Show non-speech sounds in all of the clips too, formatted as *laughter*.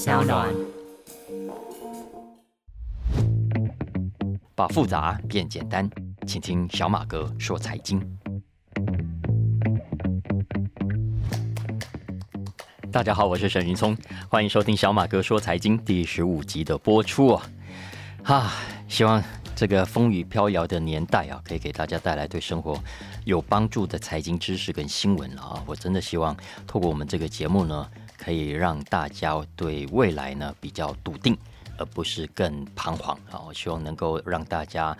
小暖。把复杂变简单，请听小马哥说财经。大家好，我是沈云聪，欢迎收听小马哥说财经第十五集的播出啊！哈，希望这个风雨飘摇的年代啊，可以给大家带来对生活有帮助的财经知识跟新闻了啊！我真的希望透过我们这个节目呢。可以让大家对未来呢比较笃定，而不是更彷徨啊！我希望能够让大家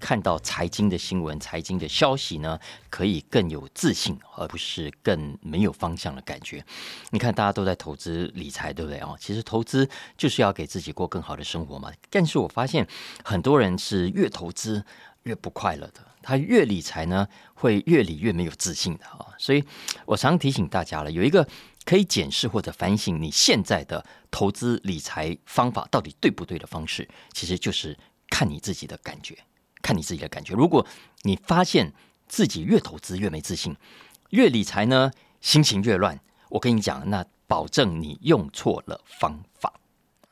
看到财经的新闻、财经的消息呢，可以更有自信，而不是更没有方向的感觉。你看，大家都在投资理财，对不对啊？其实投资就是要给自己过更好的生活嘛。但是我发现很多人是越投资越不快乐的，他越理财呢，会越理越没有自信的啊！所以我常提醒大家了，有一个。可以检视或者反省你现在的投资理财方法到底对不对的方式，其实就是看你自己的感觉，看你自己的感觉。如果你发现自己越投资越没自信，越理财呢心情越乱，我跟你讲，那保证你用错了方法。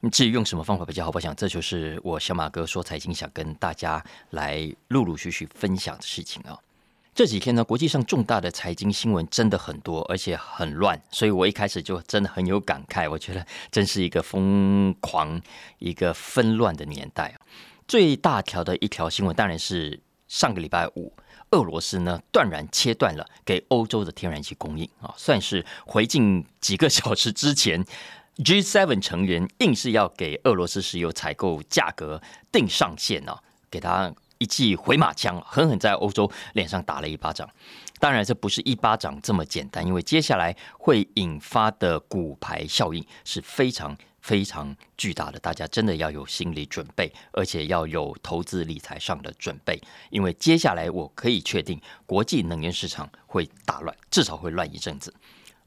你至于用什么方法比较好，我想这就是我小马哥说财经想跟大家来陆陆续续分享的事情啊。这几天呢，国际上重大的财经新闻真的很多，而且很乱，所以我一开始就真的很有感慨。我觉得真是一个疯狂、一个纷乱的年代！最大条的一条新闻当然是上个礼拜五，俄罗斯呢断然切断了给欧洲的天然气供应啊，算是回敬几个小时之前 G7 成员硬是要给俄罗斯石油采购价格定上限呢，给他。一记回马枪，狠狠在欧洲脸上打了一巴掌。当然，这不是一巴掌这么简单，因为接下来会引发的股牌效应是非常非常巨大的。大家真的要有心理准备，而且要有投资理财上的准备，因为接下来我可以确定，国际能源市场会大乱，至少会乱一阵子。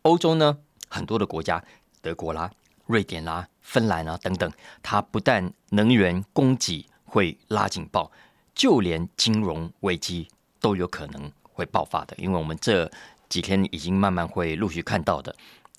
欧洲呢，很多的国家，德国啦、瑞典啦、芬兰啊等等，它不但能源供给会拉警报。就连金融危机都有可能会爆发的，因为我们这几天已经慢慢会陆续看到的，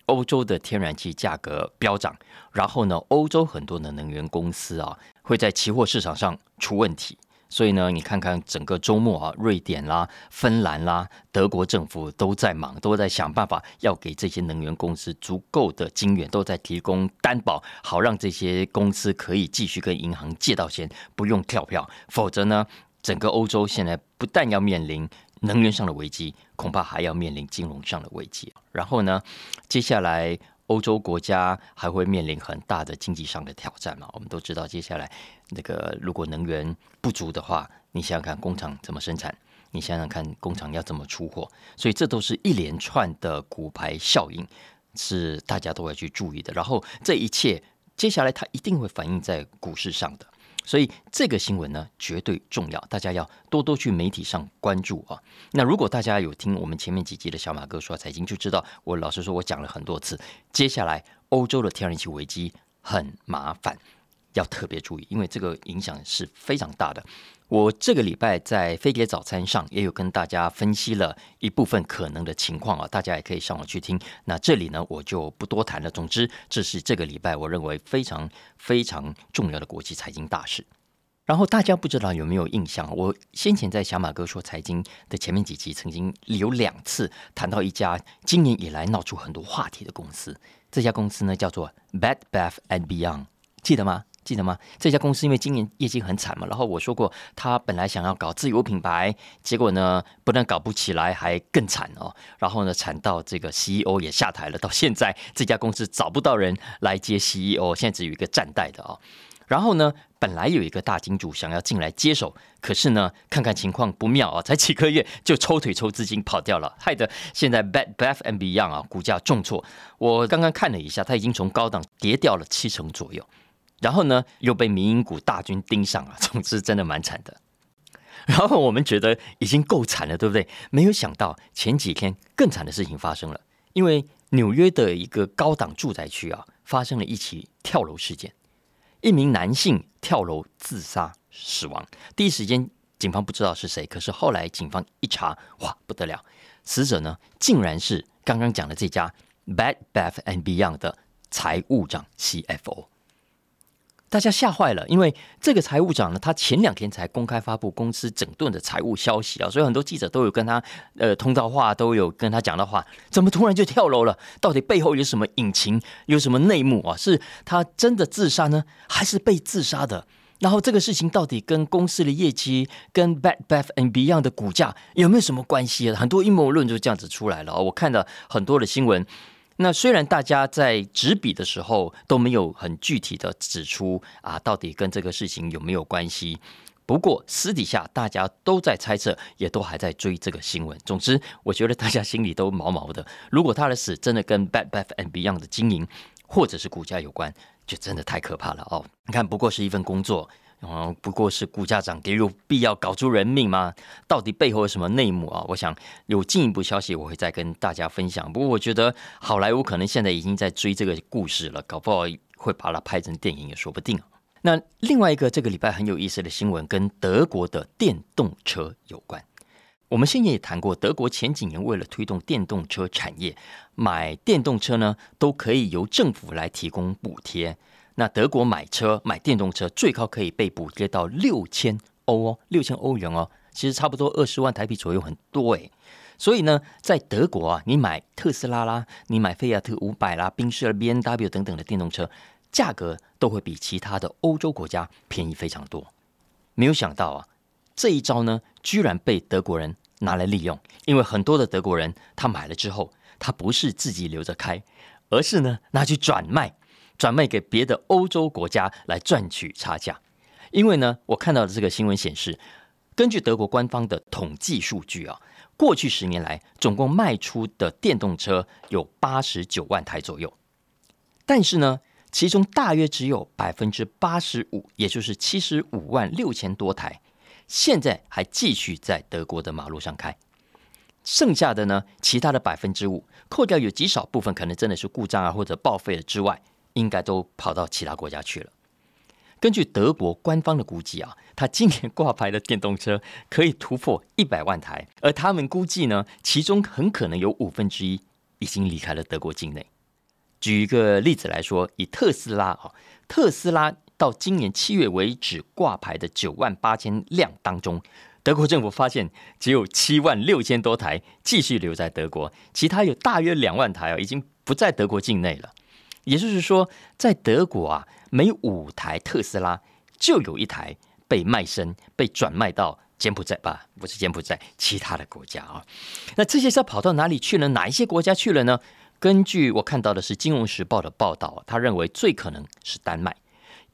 欧洲的天然气价格飙涨，然后呢，欧洲很多的能源公司啊会在期货市场上出问题。所以呢，你看看整个周末啊，瑞典啦、芬兰啦、德国政府都在忙，都在想办法要给这些能源公司足够的金源，都在提供担保，好让这些公司可以继续跟银行借到钱，不用跳票。否则呢，整个欧洲现在不但要面临能源上的危机，恐怕还要面临金融上的危机。然后呢，接下来。欧洲国家还会面临很大的经济上的挑战嘛？我们都知道，接下来那个如果能源不足的话，你想想看工厂怎么生产？你想想看工厂要怎么出货？所以这都是一连串的骨牌效应，是大家都要去注意的。然后这一切接下来它一定会反映在股市上的。所以这个新闻呢，绝对重要，大家要多多去媒体上关注啊。那如果大家有听我们前面几集的小马哥说财经，就知道我老实说，我讲了很多次。接下来欧洲的天然气危机很麻烦，要特别注意，因为这个影响是非常大的。我这个礼拜在飞碟早餐上也有跟大家分析了一部分可能的情况啊，大家也可以上网去听。那这里呢，我就不多谈了。总之，这是这个礼拜我认为非常非常重要的国际财经大事。然后大家不知道有没有印象，我先前在小马哥说财经的前面几集，曾经有两次谈到一家今年以来闹出很多话题的公司。这家公司呢叫做 Bad Bath and Beyond，记得吗？记得吗？这家公司因为今年业绩很惨嘛，然后我说过，他本来想要搞自有品牌，结果呢，不但搞不起来，还更惨哦。然后呢，惨到这个 CEO 也下台了，到现在这家公司找不到人来接 CEO，现在只有一个站代的哦。然后呢，本来有一个大金主想要进来接手，可是呢，看看情况不妙啊，才几个月就抽腿抽资金跑掉了，害得现在 Bad Bath and Beyond 啊，股价重挫。我刚刚看了一下，它已经从高档跌掉了七成左右。然后呢，又被民营股大军盯上了，*laughs* 总之真的蛮惨的。然后我们觉得已经够惨了，对不对？没有想到前几天更惨的事情发生了，因为纽约的一个高档住宅区啊，发生了一起跳楼事件，一名男性跳楼自杀死亡。第一时间警方不知道是谁，可是后来警方一查，哇，不得了，死者呢竟然是刚刚讲的这家 Bad Bath and Beyond 的。财务长 CFO。大家吓坏了，因为这个财务长呢，他前两天才公开发布公司整顿的财务消息啊，所以很多记者都有跟他呃通道话，都有跟他讲的话，怎么突然就跳楼了？到底背后有什么隐情，有什么内幕啊？是他真的自杀呢，还是被自杀的？然后这个事情到底跟公司的业绩、跟 Bad Bath and Beyond 的股价有没有什么关系？很多阴谋论就这样子出来了。我看到很多的新闻。那虽然大家在执笔的时候都没有很具体的指出啊，到底跟这个事情有没有关系，不过私底下大家都在猜测，也都还在追这个新闻。总之，我觉得大家心里都毛毛的。如果他的死真的跟 Bad Bath and Beyond 的经营或者是股价有关，就真的太可怕了哦。你看，不过是一份工作。哦，不过是股价涨跌，有必要搞出人命吗？到底背后有什么内幕啊？我想有进一步消息，我会再跟大家分享。不过我觉得好莱坞可能现在已经在追这个故事了，搞不好会把它拍成电影也说不定。那另外一个这个礼拜很有意思的新闻，跟德国的电动车有关。我们先前也谈过，德国前几年为了推动电动车产业，买电动车呢都可以由政府来提供补贴。那德国买车买电动车最高可以被补贴到六千欧哦，六千欧元哦，其实差不多二十万台币左右，很多诶。所以呢，在德国啊，你买特斯拉啦，你买菲亚特五百啦、宾士、B N W 等等的电动车，价格都会比其他的欧洲国家便宜非常多。没有想到啊，这一招呢，居然被德国人拿来利用，因为很多的德国人他买了之后，他不是自己留着开，而是呢拿去转卖。转卖给别的欧洲国家来赚取差价，因为呢，我看到的这个新闻显示，根据德国官方的统计数据啊，过去十年来总共卖出的电动车有八十九万台左右，但是呢，其中大约只有百分之八十五，也就是七十五万六千多台，现在还继续在德国的马路上开，剩下的呢，其他的百分之五，扣掉有极少部分可能真的是故障啊或者报废了之外。应该都跑到其他国家去了。根据德国官方的估计啊，他今年挂牌的电动车可以突破一百万台，而他们估计呢，其中很可能有五分之一已经离开了德国境内。举一个例子来说，以特斯拉啊，特斯拉到今年七月为止挂牌的九万八千辆当中，德国政府发现只有七万六千多台继续留在德国，其他有大约两万台啊，已经不在德国境内了。也就是说，在德国啊，每五台特斯拉就有一台被卖身、被转卖到柬埔寨吧？不是柬埔寨，其他的国家啊。那这些车跑到哪里去了？哪一些国家去了呢？根据我看到的是《金融时报》的报道，他认为最可能是丹麦，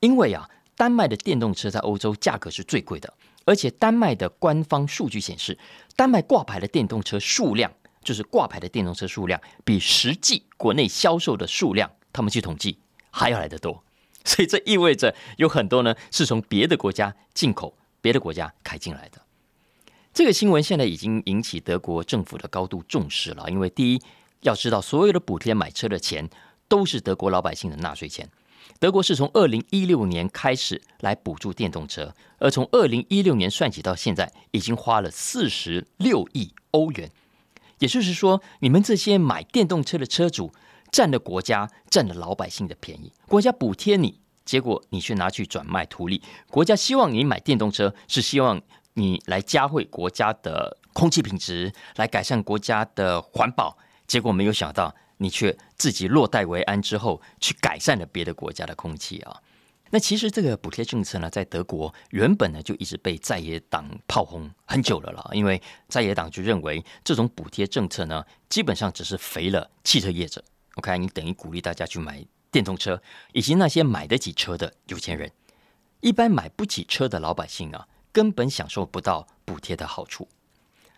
因为啊，丹麦的电动车在欧洲价格是最贵的，而且丹麦的官方数据显示，丹麦挂牌的电动车数量，就是挂牌的电动车数量，比实际国内销售的数量。他们去统计还要来得多，*laughs* 所以这意味着有很多呢是从别的国家进口、别的国家开进来的。这个新闻现在已经引起德国政府的高度重视了，因为第一要知道，所有的补贴买车的钱都是德国老百姓的纳税钱。德国是从二零一六年开始来补助电动车，而从二零一六年算起到现在，已经花了四十六亿欧元。也就是说，你们这些买电动车的车主。占了国家、占了老百姓的便宜，国家补贴你，结果你却拿去转卖图利。国家希望你买电动车，是希望你来加惠国家的空气品质，来改善国家的环保。结果没有想到，你却自己落袋为安之后，去改善了别的国家的空气啊！那其实这个补贴政策呢，在德国原本呢就一直被在野党炮轰很久了了，因为在野党就认为这种补贴政策呢，基本上只是肥了汽车业者。OK，你等于鼓励大家去买电动车，以及那些买得起车的有钱人，一般买不起车的老百姓啊，根本享受不到补贴的好处。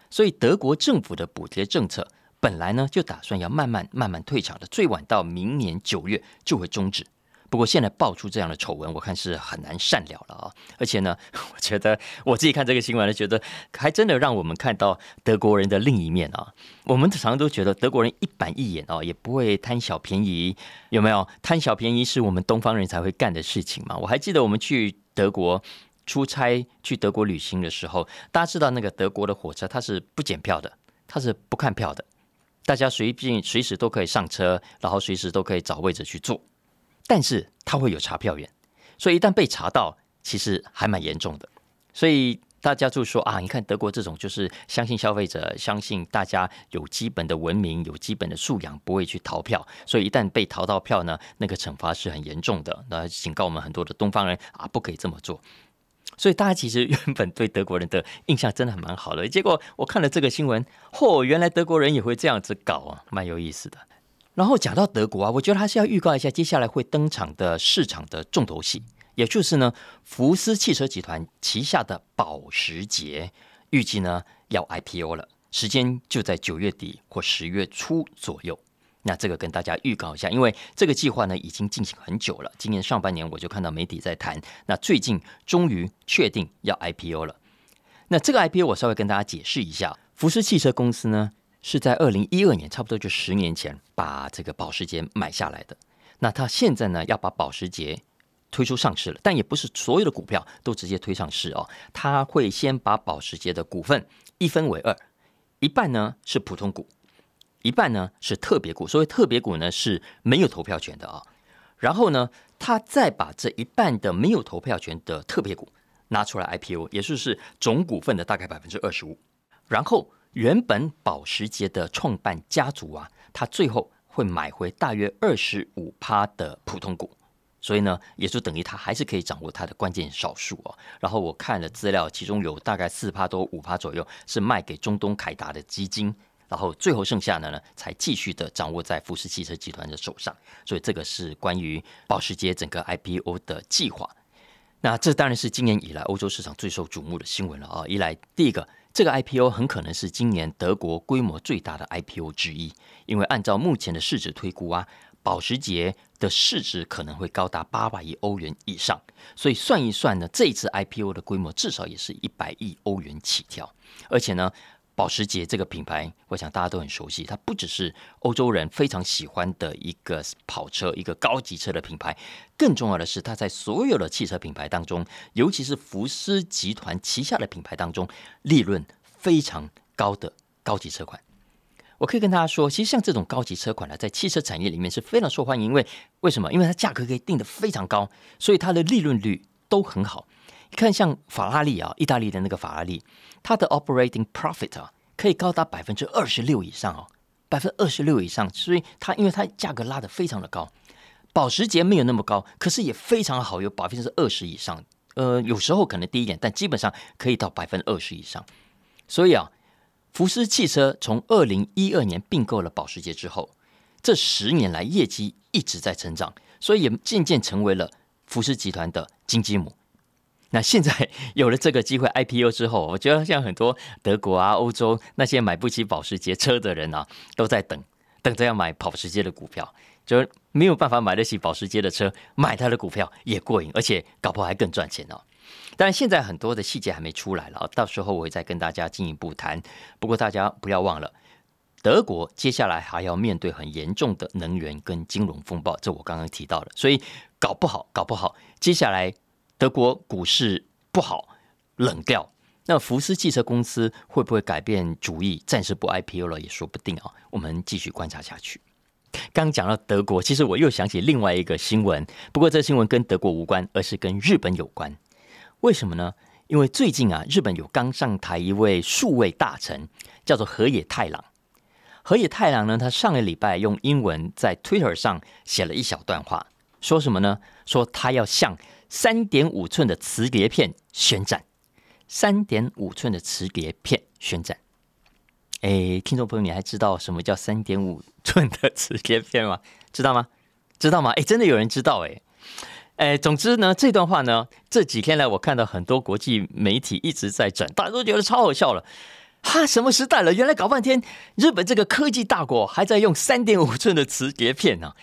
所以德国政府的补贴政策本来呢，就打算要慢慢慢慢退场的，最晚到明年九月就会终止。不过现在爆出这样的丑闻，我看是很难善了了啊！而且呢，*laughs* 我觉得我自己看这个新闻呢，觉得还真的让我们看到德国人的另一面啊。我们常常都觉得德国人一板一眼啊，也不会贪小便宜，有没有？贪小便宜是我们东方人才会干的事情嘛。我还记得我们去德国出差、去德国旅行的时候，大家知道那个德国的火车它是不检票的，它是不看票的，大家随便随时都可以上车，然后随时都可以找位置去坐。但是他会有查票员，所以一旦被查到，其实还蛮严重的。所以大家就说啊，你看德国这种就是相信消费者，相信大家有基本的文明，有基本的素养，不会去逃票。所以一旦被逃到票呢，那个惩罚是很严重的。那警告我们很多的东方人啊，不可以这么做。所以大家其实原本对德国人的印象真的还蛮好的。结果我看了这个新闻，嚯，原来德国人也会这样子搞啊，蛮有意思的。然后讲到德国啊，我觉得还是要预告一下接下来会登场的市场的重头戏。也就是呢，福斯汽车集团旗下的保时捷预计呢要 IPO 了，时间就在九月底或十月初左右。那这个跟大家预告一下，因为这个计划呢已经进行很久了。今年上半年我就看到媒体在谈，那最近终于确定要 IPO 了。那这个 IPO 我稍微跟大家解释一下，福斯汽车公司呢是在二零一二年，差不多就十年前把这个保时捷买下来的。那他现在呢要把保时捷推出上市了，但也不是所有的股票都直接推上市哦。他会先把保时捷的股份一分为二，一半呢是普通股，一半呢是特别股。所谓特别股呢是没有投票权的啊。然后呢，他再把这一半的没有投票权的特别股拿出来 IPO，也就是总股份的大概百分之二十五。然后原本保时捷的创办家族啊，他最后会买回大约二十五趴的普通股。所以呢，也就等于他还是可以掌握他的关键少数哦。然后我看了资料，其中有大概四趴多五趴左右是卖给中东凯达的基金，然后最后剩下的呢，才继续的掌握在富士汽车集团的手上。所以这个是关于保时捷整个 IPO 的计划。那这当然是今年以来欧洲市场最受瞩目的新闻了啊！一来，第一个，这个 IPO 很可能是今年德国规模最大的 IPO 之一，因为按照目前的市值推估啊。保时捷的市值可能会高达八百亿欧元以上，所以算一算呢，这一次 IPO 的规模至少也是一百亿欧元起跳。而且呢，保时捷这个品牌，我想大家都很熟悉，它不只是欧洲人非常喜欢的一个跑车、一个高级车的品牌，更重要的是，它在所有的汽车品牌当中，尤其是福斯集团旗下的品牌当中，利润非常高的高级车款。我可以跟大家说，其实像这种高级车款呢，在汽车产业里面是非常受欢迎。因为为什么？因为它价格可以定的非常高，所以它的利润率都很好。你看，像法拉利啊，意大利的那个法拉利，它的 operating profit 啊，可以高达百分之二十六以上哦，百分之二十六以上。所以它因为它价格拉的非常的高，保时捷没有那么高，可是也非常好，有百分之二十以上。呃，有时候可能低一点，但基本上可以到百分之二十以上。所以啊。福斯汽车从二零一二年并购了保时捷之后，这十年来业绩一直在成长，所以也渐渐成为了福斯集团的金鸡母。那现在 *laughs* 有了这个机会 IPO 之后，我觉得像很多德国啊、欧洲那些买不起保时捷车的人啊，都在等等着要买保时捷的股票，就没有办法买得起保时捷的车，买它的股票也过瘾，而且搞不好还更赚钱哦。但现在很多的细节还没出来了，到时候我会再跟大家进一步谈。不过大家不要忘了，德国接下来还要面对很严重的能源跟金融风暴，这我刚刚提到了，所以搞不好，搞不好，接下来德国股市不好冷掉，那福斯汽车公司会不会改变主意，暂时不 IPO 了也说不定啊。我们继续观察下去。刚讲到德国，其实我又想起另外一个新闻，不过这新闻跟德国无关，而是跟日本有关。为什么呢？因为最近啊，日本有刚上台一位数位大臣，叫做河野太郎。河野太郎呢，他上个礼拜用英文在 Twitter 上写了一小段话，说什么呢？说他要向三点五寸的磁碟片宣战。三点五寸的磁碟片宣战。哎，听众朋友，你还知道什么叫三点五寸的磁碟片吗？知道吗？知道吗？哎，真的有人知道哎。哎，总之呢，这段话呢，这几天来我看到很多国际媒体一直在转，大家都觉得超好笑了。哈，什么时代了？原来搞半天，日本这个科技大国还在用三点五寸的磁碟片呢。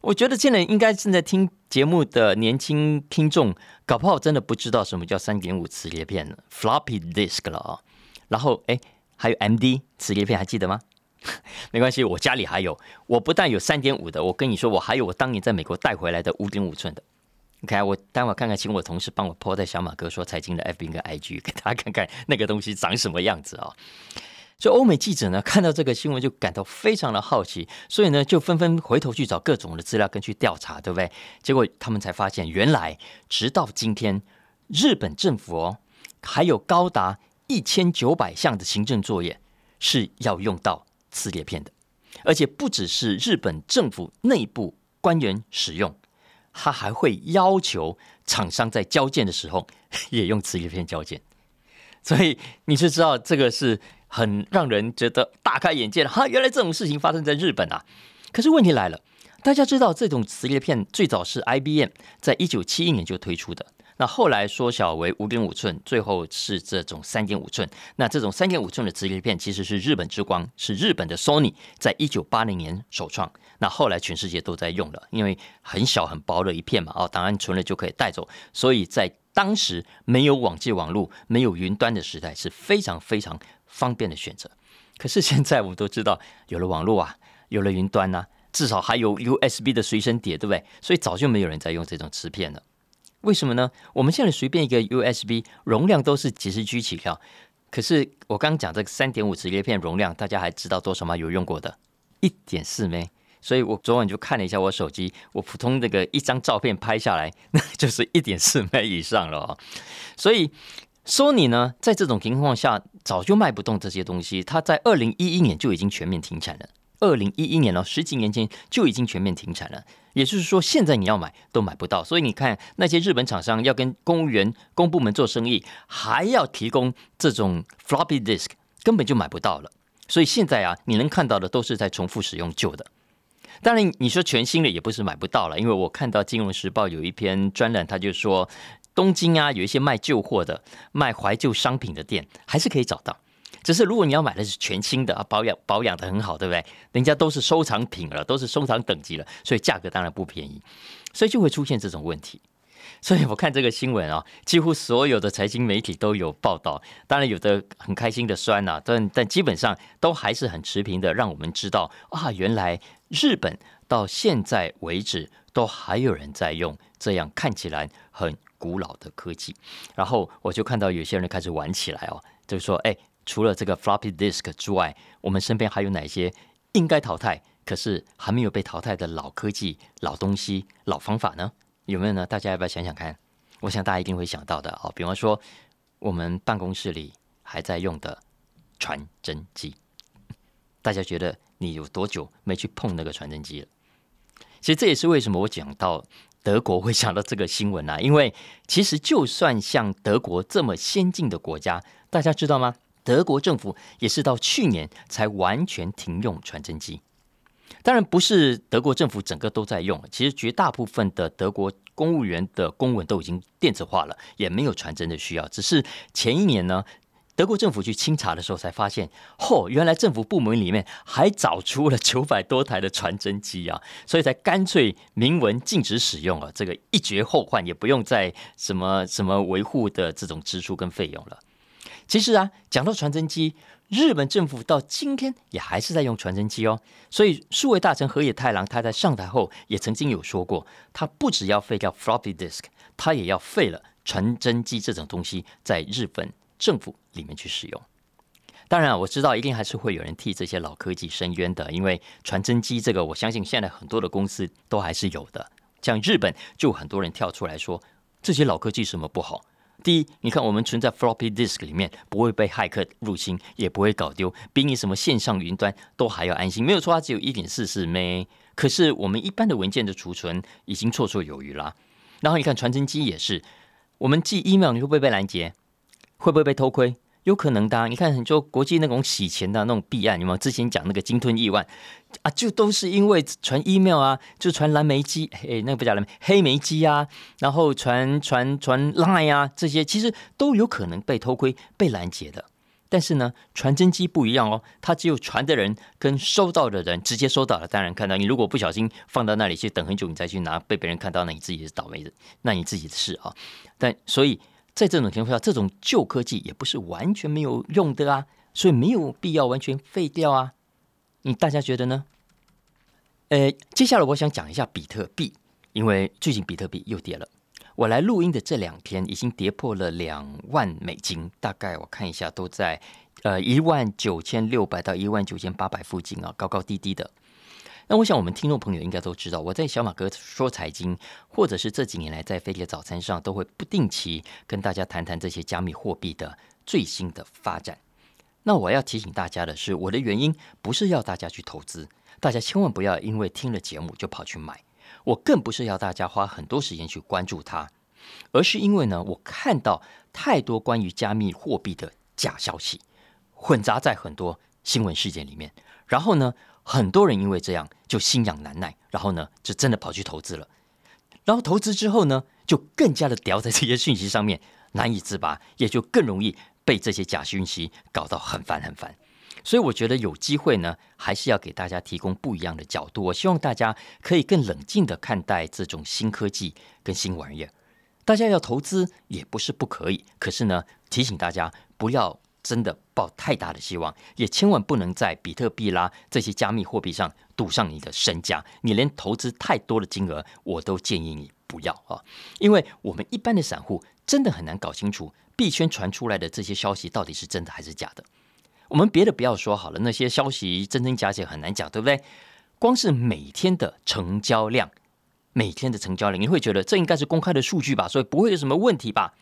我觉得现在应该正在听节目的年轻听众，搞不好真的不知道什么叫三点五磁碟片，floppy disk 了啊。然后，哎，还有 MD 磁碟片，还记得吗？*laughs* 没关系，我家里还有。我不但有三点五的，我跟你说，我还有我当年在美国带回来的五点五寸的。OK，我待会看看，请我同事帮我 po 在小马哥说财经的 FB 跟 IG，给大家看看那个东西长什么样子啊。所以欧美记者呢看到这个新闻就感到非常的好奇，所以呢就纷纷回头去找各种的资料跟去调查，对不对？结果他们才发现，原来直到今天，日本政府哦还有高达一千九百项的行政作业是要用到磁碟片的，而且不只是日本政府内部官员使用，他还会要求厂商在交件的时候 *laughs* 也用磁碟片交件，所以你是知道这个是。很让人觉得大开眼界的哈，原来这种事情发生在日本啊！可是问题来了，大家知道这种磁碟片最早是 IBM 在一九七一年就推出的，那后来缩小为五点五寸，最后是这种三点五寸。那这种三点五寸的磁碟片其实是日本之光，是日本的 Sony 在一九八零年首创。那后来全世界都在用了，因为很小很薄的一片嘛，哦，档案存了就可以带走，所以在当时没有网际网络、没有云端的时代是非常非常。方便的选择，可是现在我们都知道，有了网络啊，有了云端啊，至少还有 USB 的随身碟，对不对？所以早就没有人在用这种磁片了。为什么呢？我们现在随便一个 USB 容量都是几十 G 起跳，可是我刚刚讲这个三点五磁碟片容量，大家还知道多少吗？有用过的，一点四枚。所以我昨晚就看了一下我手机，我普通这个一张照片拍下来，*laughs* 那就是一点四枚以上了。所以。索尼呢，在这种情况下，早就卖不动这些东西。它在二零一一年就已经全面停产了。二零一一年了，十几年前就已经全面停产了。也就是说，现在你要买都买不到。所以你看，那些日本厂商要跟公务员、公部门做生意，还要提供这种 floppy disk，根本就买不到了。所以现在啊，你能看到的都是在重复使用旧的。当然，你说全新的也不是买不到了，因为我看到《金融时报》有一篇专栏，他就说。东京啊，有一些卖旧货的、卖怀旧商品的店，还是可以找到。只是如果你要买的是全新的啊，保养保养的很好，对不对？人家都是收藏品了，都是收藏等级了，所以价格当然不便宜，所以就会出现这种问题。所以我看这个新闻啊，几乎所有的财经媒体都有报道，当然有的很开心的酸呐，但但基本上都还是很持平的，让我们知道啊，原来日本到现在为止都还有人在用这样看起来很。古老的科技，然后我就看到有些人开始玩起来哦，就是说，哎，除了这个 floppy disk 之外，我们身边还有哪些应该淘汰，可是还没有被淘汰的老科技、老东西、老方法呢？有没有呢？大家要不要想想看？我想大家一定会想到的哦。比方说，我们办公室里还在用的传真机，大家觉得你有多久没去碰那个传真机了？其实这也是为什么我讲到。德国会想到这个新闻啊，*laughs* 因为其实就算像德国这么先进的国家，大家知道吗？德国政府也是到去年才完全停用传真机。当然不是德国政府整个都在用，其实绝大部分的德国公务员的公文都已经电子化了，也没有传真的需要。只是前一年呢。德国政府去清查的时候，才发现，嚯，原来政府部门里面还找出了九百多台的传真机啊，*laughs* 所以才干脆明文禁止使用啊，这个一绝后患，也不用再什么什么维护的这种支出跟费用了。其实啊，讲到传真机，日本政府到今天也还是在用传真机哦。所以数位大臣河野太郎他在上台后也曾经有说过，他不只要废掉 floppy disk，他也要废了传真机这种东西在日本。政府里面去使用，当然我知道一定还是会有人替这些老科技申冤的，因为传真机这个，我相信现在很多的公司都还是有的。像日本就很多人跳出来说，这些老科技什么不好？第一，你看我们存在 floppy disk 里面不会被骇客入侵，也不会搞丢，比你什么线上云端都还要安心。没有错，它只有一点四四 M，可是我们一般的文件的储存已经绰绰有余啦。然后你看传真机也是，我们寄 email 你会不会被拦截？会不会被偷窥？有可能的。你看，很多国际那种洗钱的那种弊案，有没有？之前讲那个鲸吞亿万啊，就都是因为传 email 啊，就传蓝莓机，哎，那个不叫蓝莓，黑莓机啊，然后传传传 line 啊，这些其实都有可能被偷窥、被拦截的。但是呢，传真机不一样哦，它只有传的人跟收到的人直接收到了，当然看到。你如果不小心放到那里去等很久，你再去拿，被别人看到，那你自己是倒霉的，那你自己的事啊。但所以。在这种情况下，这种旧科技也不是完全没有用的啊，所以没有必要完全废掉啊。你大家觉得呢？呃，接下来我想讲一下比特币，因为最近比特币又跌了。我来录音的这两天已经跌破了两万美金，大概我看一下都在呃一万九千六百到一万九千八百附近啊，高高低低的。那我想我们听众朋友应该都知道，我在小马哥说财经，或者是这几年来在飞碟早餐上，都会不定期跟大家谈谈这些加密货币的最新的发展。那我要提醒大家的是，我的原因不是要大家去投资，大家千万不要因为听了节目就跑去买。我更不是要大家花很多时间去关注它，而是因为呢，我看到太多关于加密货币的假消息混杂在很多新闻事件里面，然后呢，很多人因为这样就心痒难耐，然后呢，就真的跑去投资了。然后投资之后呢，就更加的掉在这些讯息上面难以自拔，也就更容易被这些假讯息搞到很烦很烦。所以我觉得有机会呢，还是要给大家提供不一样的角度。我希望大家可以更冷静的看待这种新科技跟新玩意儿。大家要投资也不是不可以，可是呢，提醒大家不要真的抱太大的希望，也千万不能在比特币啦这些加密货币上赌上你的身家。你连投资太多的金额，我都建议你不要啊，因为我们一般的散户真的很难搞清楚币圈传出来的这些消息到底是真的还是假的。我们别的不要说好了，那些消息真真假假很难讲，对不对？光是每天的成交量，每天的成交量，你会觉得这应该是公开的数据吧？所以不会有什么问题吧？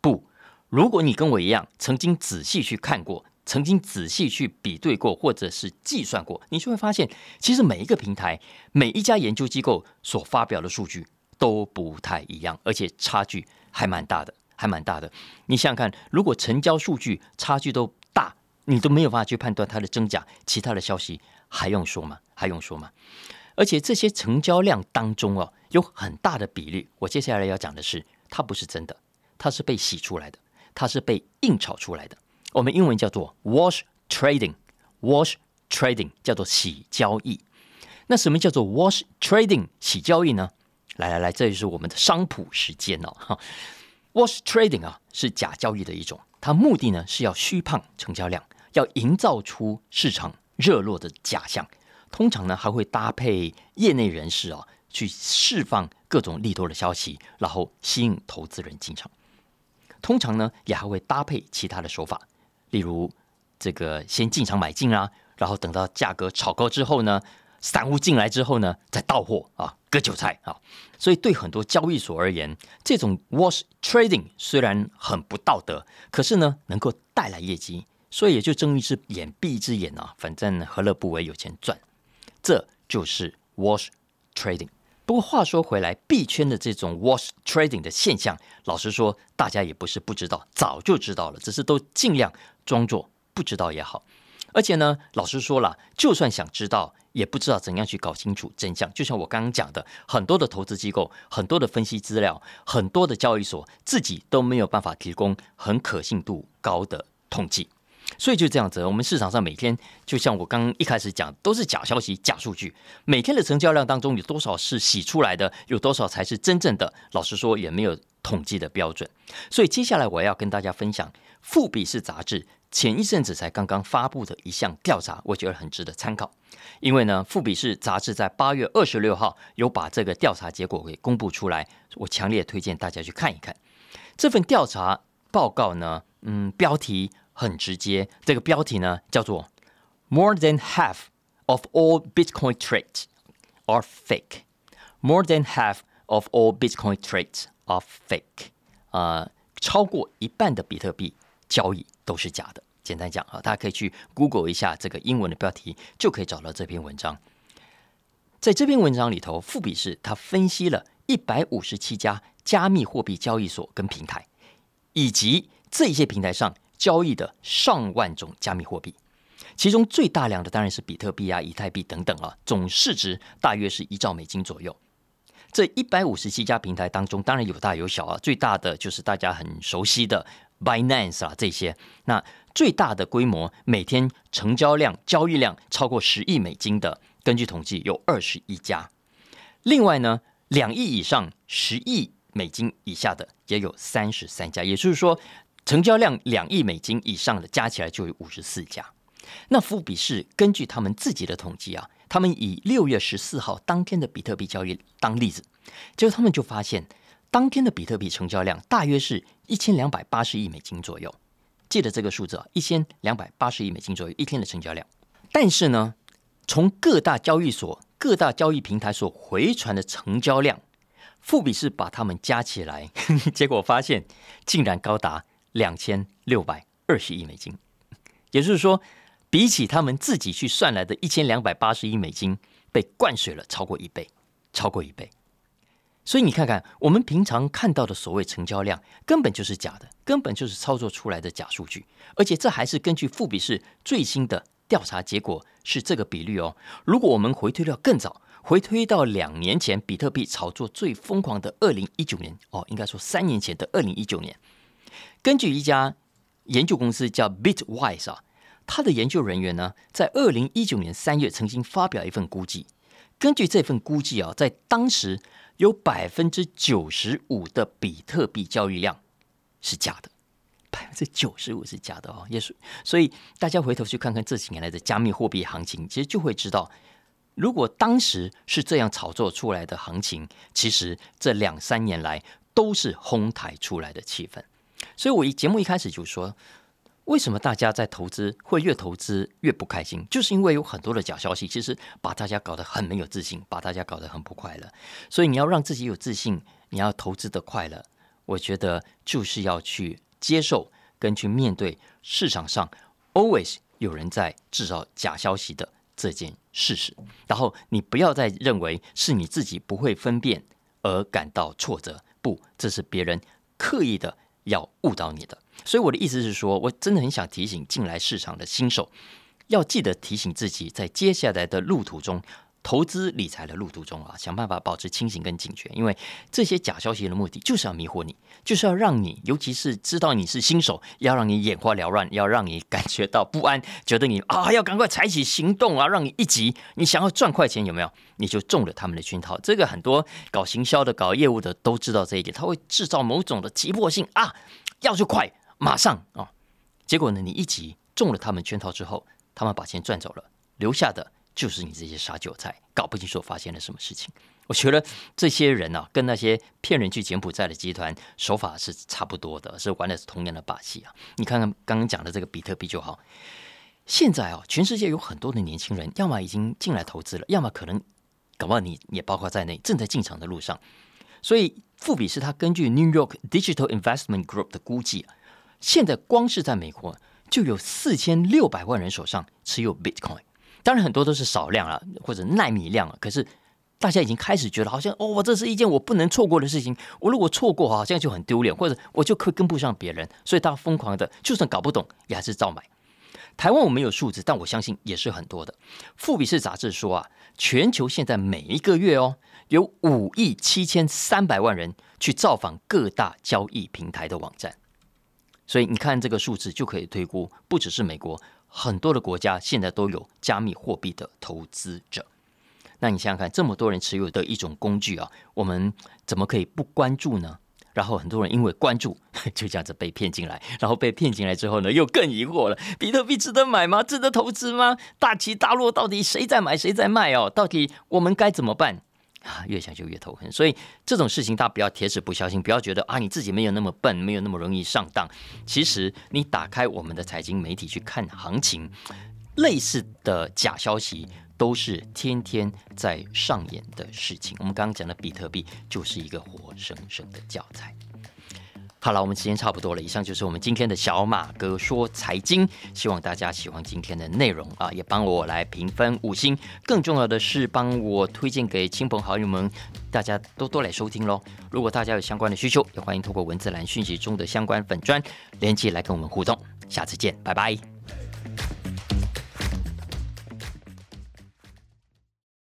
不，如果你跟我一样，曾经仔细去看过，曾经仔细去比对过，或者是计算过，你就会发现，其实每一个平台、每一家研究机构所发表的数据都不太一样，而且差距还蛮大的，还蛮大的。你想想看，如果成交数据差距都大，你都没有办法去判断它的真假，其他的消息还用说吗？还用说吗？而且这些成交量当中哦，有很大的比例，我接下来要讲的是，它不是真的，它是被洗出来的，它是被硬炒出来的。我们英文叫做 wash trading，wash trading 叫做洗交易。那什么叫做 wash trading 洗交易呢？来来来，这就是我们的商普时间哦。*laughs* wash trading 啊，是假交易的一种。它目的呢是要虚胖成交量，要营造出市场热络的假象。通常呢还会搭配业内人士啊去释放各种利多的消息，然后吸引投资人进场。通常呢也还会搭配其他的手法，例如这个先进场买进啊，然后等到价格炒高之后呢。散户进来之后呢，再到货啊，割韭菜啊，所以对很多交易所而言，这种 wash trading 虽然很不道德，可是呢，能够带来业绩，所以也就睁一只眼闭一只眼啊，反正何乐不为，有钱赚，这就是 wash trading。不过话说回来，币圈的这种 wash trading 的现象，老实说，大家也不是不知道，早就知道了，只是都尽量装作不知道也好。而且呢，老实说了，就算想知道。也不知道怎样去搞清楚真相，就像我刚刚讲的，很多的投资机构、很多的分析资料、很多的交易所自己都没有办法提供很可信度高的统计，所以就这样子，我们市场上每天就像我刚一开始讲，都是假消息、假数据。每天的成交量当中有多少是洗出来的，有多少才是真正的？老实说，也没有统计的标准。所以接下来我要跟大家分享《富比士》杂志。前一阵子才刚刚发布的一项调查，我觉得很值得参考。因为呢，《富比士》杂志在八月二十六号有把这个调查结果给公布出来，我强烈推荐大家去看一看这份调查报告呢。嗯，标题很直接，这个标题呢叫做 “More than half of all Bitcoin trades are fake”。More than half of all Bitcoin trades are fake。啊，超过一半的比特币交易。都是假的。简单讲啊，大家可以去 Google 一下这个英文的标题，就可以找到这篇文章。在这篇文章里头，富比士他分析了一百五十七家加密货币交易所跟平台，以及这些平台上交易的上万种加密货币。其中最大量的当然是比特币啊、以太币等等啊，总市值大约是一兆美金左右。这一百五十七家平台当中，当然有大有小啊，最大的就是大家很熟悉的。Binance 啊，这些那最大的规模，每天成交量、交易量超过十亿美金的，根据统计有二十一家。另外呢，两亿以上、十亿美金以下的也有三十三家。也就是说，成交量两亿美金以上的加起来就有五十四家。那富比士根据他们自己的统计啊，他们以六月十四号当天的比特币交易当例子，结果他们就发现。当天的比特币成交量大约是一千两百八十亿美金左右，记得这个数字啊，一千两百八十亿美金左右一天的成交量。但是呢，从各大交易所、各大交易平台所回传的成交量，富比士把它们加起来，*laughs* 结果发现竟然高达两千六百二十亿美金。也就是说，比起他们自己去算来的一千两百八十亿美金，被灌水了超过一倍，超过一倍。所以你看看，我们平常看到的所谓成交量，根本就是假的，根本就是操作出来的假数据。而且这还是根据富比士最新的调查结果是这个比率哦。如果我们回推到更早，回推到两年前比特币炒作最疯狂的二零一九年哦，应该说三年前的二零一九年，根据一家研究公司叫 Bitwise 啊，他的研究人员呢，在二零一九年三月曾经发表一份估计，根据这份估计啊，在当时。有百分之九十五的比特币交易量是假的，百分之九十五是假的哦，也是。所以大家回头去看看这几年来的加密货币行情，其实就会知道，如果当时是这样炒作出来的行情，其实这两三年来都是哄抬出来的气氛。所以我一节目一开始就说。为什么大家在投资会越投资越不开心？就是因为有很多的假消息，其实把大家搞得很没有自信，把大家搞得很不快乐。所以你要让自己有自信，你要投资的快乐，我觉得就是要去接受跟去面对市场上 always 有人在制造假消息的这件事实。然后你不要再认为是你自己不会分辨而感到挫折，不，这是别人刻意的要误导你的。所以我的意思是说，我真的很想提醒进来市场的新手，要记得提醒自己，在接下来的路途中，投资理财的路途中啊，想办法保持清醒跟警觉，因为这些假消息的目的就是要迷惑你，就是要让你，尤其是知道你是新手，要让你眼花缭乱，要让你感觉到不安，觉得你啊要赶快采取行动啊，让你一急，你想要赚快钱有没有？你就中了他们的圈套。这个很多搞行销的、搞业务的都知道这一点，他会制造某种的急迫性啊，要就快。马上啊！结果呢？你一急中了他们圈套之后，他们把钱赚走了，留下的就是你这些傻韭菜，搞不清楚发生了什么事情。我觉得这些人啊，跟那些骗人去柬埔寨的集团手法是差不多的，是玩的是同样的把戏啊！你看看刚刚讲的这个比特币就好。现在啊，全世界有很多的年轻人，要么已经进来投资了，要么可能搞不好你也包括在内，正在进场的路上。所以，富比是他根据 New York Digital Investment Group 的估计。现在光是在美国就有四千六百万人手上持有 Bitcoin，当然很多都是少量啊，或者纳米量啊。可是大家已经开始觉得好像哦，这是一件我不能错过的事情。我如果错过好像就很丢脸，或者我就可跟不上别人，所以他疯狂的，就算搞不懂也还是照买。台湾我没有数字，但我相信也是很多的。富比士杂志说啊，全球现在每一个月哦，有五亿七千三百万人去造访各大交易平台的网站。所以你看这个数字就可以推估，不只是美国，很多的国家现在都有加密货币的投资者。那你想想看，这么多人持有的一种工具啊，我们怎么可以不关注呢？然后很多人因为关注，*laughs* 就这样子被骗进来，然后被骗进来之后呢，又更疑惑了：比特币值得买吗？值得投资吗？大起大落，到底谁在买，谁在卖哦？到底我们该怎么办？啊，越想就越头痕，所以这种事情大家不要铁齿不相信，不要觉得啊你自己没有那么笨，没有那么容易上当。其实你打开我们的财经媒体去看行情，类似的假消息都是天天在上演的事情。我们刚刚讲的比特币就是一个活生生的教材。好了，我们时间差不多了。以上就是我们今天的小马哥说财经，希望大家喜欢今天的内容啊，也帮我来评分五星。更重要的是，帮我推荐给亲朋好友们，大家多多来收听喽。如果大家有相关的需求，也欢迎透过文字栏讯息中的相关粉砖连接来跟我们互动。下次见，拜拜。